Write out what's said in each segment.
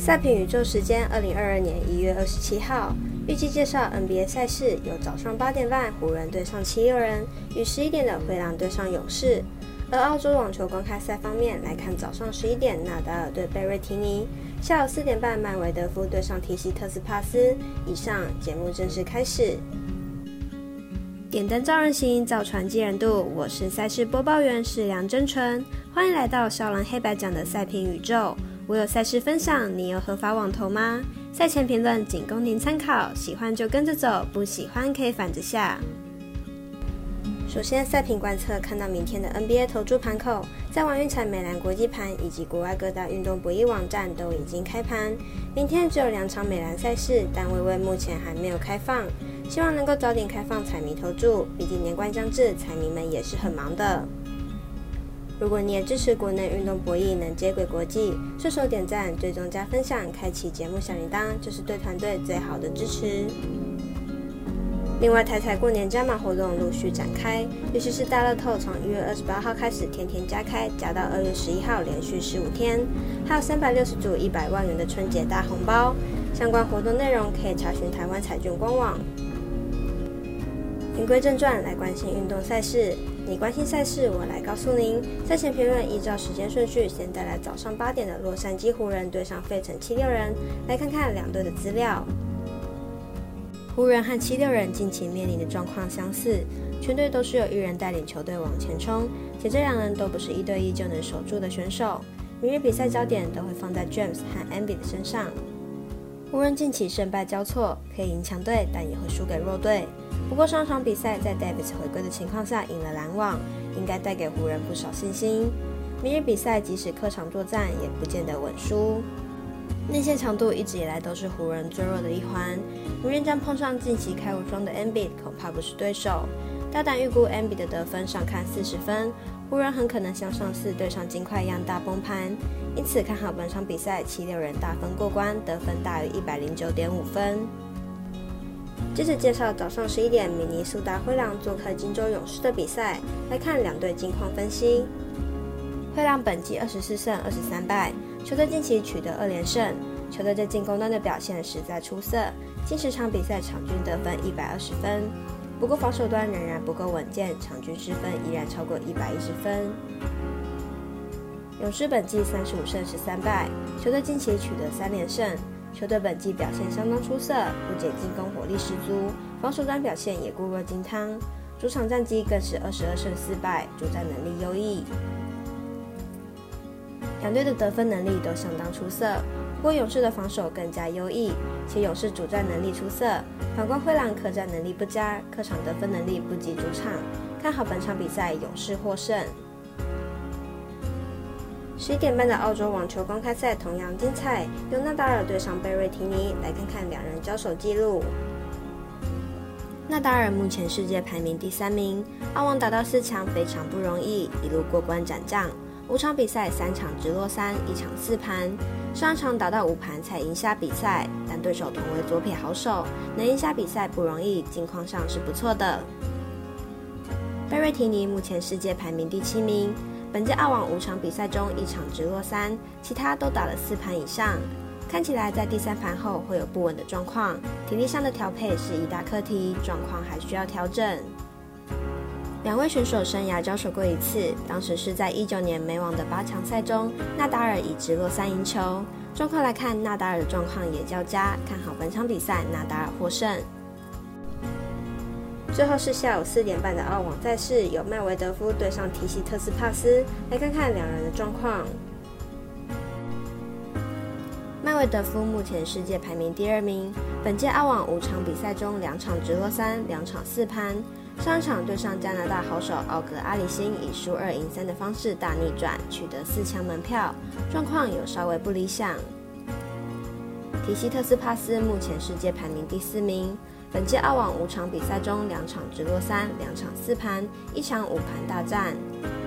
赛评宇宙时间，二零二二年一月二十七号，预计介绍 NBA 赛事有早上八点半湖人对上七六人，与十一点的灰狼对上勇士。而澳洲网球公开赛方面来看，早上十一点纳达尔对贝瑞提尼，下午四点半麦维德夫对上提西特斯帕斯。以上节目正式开始。点灯照人行，造船济人度。我是赛事播报员是梁真纯，欢迎来到少狼黑白奖的赛评宇宙。我有赛事分享，你有合法网投吗？赛前评论仅供您参考，喜欢就跟着走，不喜欢可以反着下。首先，赛评观测看到明天的 NBA 投注盘口，在王运彩美兰国际盘以及国外各大运动博弈网站都已经开盘。明天只有两场美兰赛事，但微微目前还没有开放，希望能够早点开放彩迷投注，毕竟年关将至，彩迷们也是很忙的。如果你也支持国内运动博弈能接轨国际，顺手点赞、追踪加分享、开启节目小铃铛，就是对团队最好的支持。另外，台彩过年加码活动陆续展开，尤其是大乐透从一月二十八号开始天天加开，加到二月十一号，连续十五天，还有三百六十组一百万元的春节大红包。相关活动内容可以查询台湾彩券官网。言归正传，来关心运动赛事。你关心赛事，我来告诉您。赛前评论依照时间顺序，先带来早上八点的洛杉矶湖人对上费城七六人。来看看两队的资料。湖人和七六人近期面临的状况相似，全队都是有一人带领球队往前冲，且这两人都不是一对一就能守住的选手。明日比赛焦点都会放在 James 和 a m b i 的身上。湖人近期胜败交错，可以赢强队，但也会输给弱队。不过上场比赛在 Davis 回归的情况下赢了篮网，应该带给湖人不少信心。明日比赛即使客场作战，也不见得稳输。内线强度一直以来都是湖人最弱的一环，明日将碰上近期开无双的 Ambid 恐怕不是对手。大胆预估 a m b i 的得分上看四十分，湖人很可能像上次对上金块一样大崩盘，因此看好本场比赛七六人大分过关，得分大于一百零九点五分。接着介绍早上十一点，明尼苏达灰狼做客金州勇士的比赛。来看两队近况分析。灰狼本季二十四胜二十三败，球队近期取得二连胜，球队在进攻端的表现实在出色，近十场比赛场均得分一百二十分。不过防守端仍然不够稳健，场均失分依然超过一百一十分。勇士本季三十五胜十三败，球队近期取得三连胜。球队本季表现相当出色，不仅进攻火力十足，防守端表现也固若金汤。主场战绩更是二十二胜四败，主战能力优异。两队的得分能力都相当出色，不过勇士的防守更加优异，且勇士主战能力出色。反观灰狼客战能力不佳，客场得分能力不及主场。看好本场比赛勇士获胜。十一点半的澳洲网球公开赛同样精彩，由纳达尔对上贝瑞提尼，来看看两人交手记录。纳达尔目前世界排名第三名，澳网打到四强非常不容易，一路过关斩将，五场比赛三场直落三，一场四盘，上场打到五盘才赢下比赛，但对手同为左撇好手，能赢下比赛不容易，境况上是不错的。贝瑞提尼目前世界排名第七名。本届澳网五场比赛中，一场直落三，其他都打了四盘以上。看起来在第三盘后会有不稳的状况，体力上的调配是一大课题，状况还需要调整。两位选手生涯交手过一次，当时是在一九年美网的八强赛中，纳达尔以直落三赢球。状况来看，纳达尔的状况也较佳，看好本场比赛纳达尔获胜。最后是下午四点半的澳网赛事，有麦维德夫对上提西特斯帕斯，来看看两人的状况。麦维德夫目前世界排名第二名，本届澳网五场比赛中，两场直落三，两场四盘。上场对上加拿大好手奥格阿里辛，以输二赢三的方式大逆转，取得四强门票，状况有稍微不理想。提西特斯帕斯目前世界排名第四名。本届澳网五场比赛中，两场直落三，两场四盘，一场五盘大战。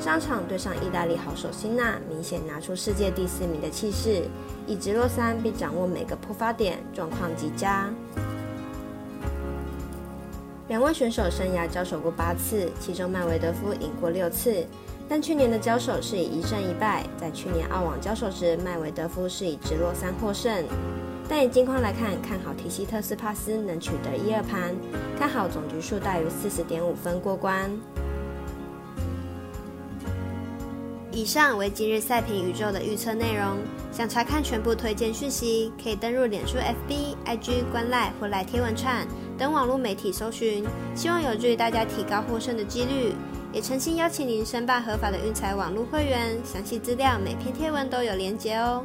上场对上意大利好手辛纳，明显拿出世界第四名的气势，以直落三并掌握每个破发点，状况极佳。两位选手生涯交手过八次，其中麦维德夫赢过六次。但去年的交手是以一胜一败，在去年澳网交手时，麦维德夫是以直落三获胜。但以近况来看，看好提西特斯帕斯能取得一二盘，看好总局数大于四十点五分过关。以上为今日赛评宇宙的预测内容。想查看全部推荐讯息，可以登入脸书、FB、IG、观赖或来贴文串等网络媒体搜寻。希望有助于大家提高获胜的几率。也诚心邀请您申办合法的运彩网络会员，详细资料每篇贴文都有连结哦。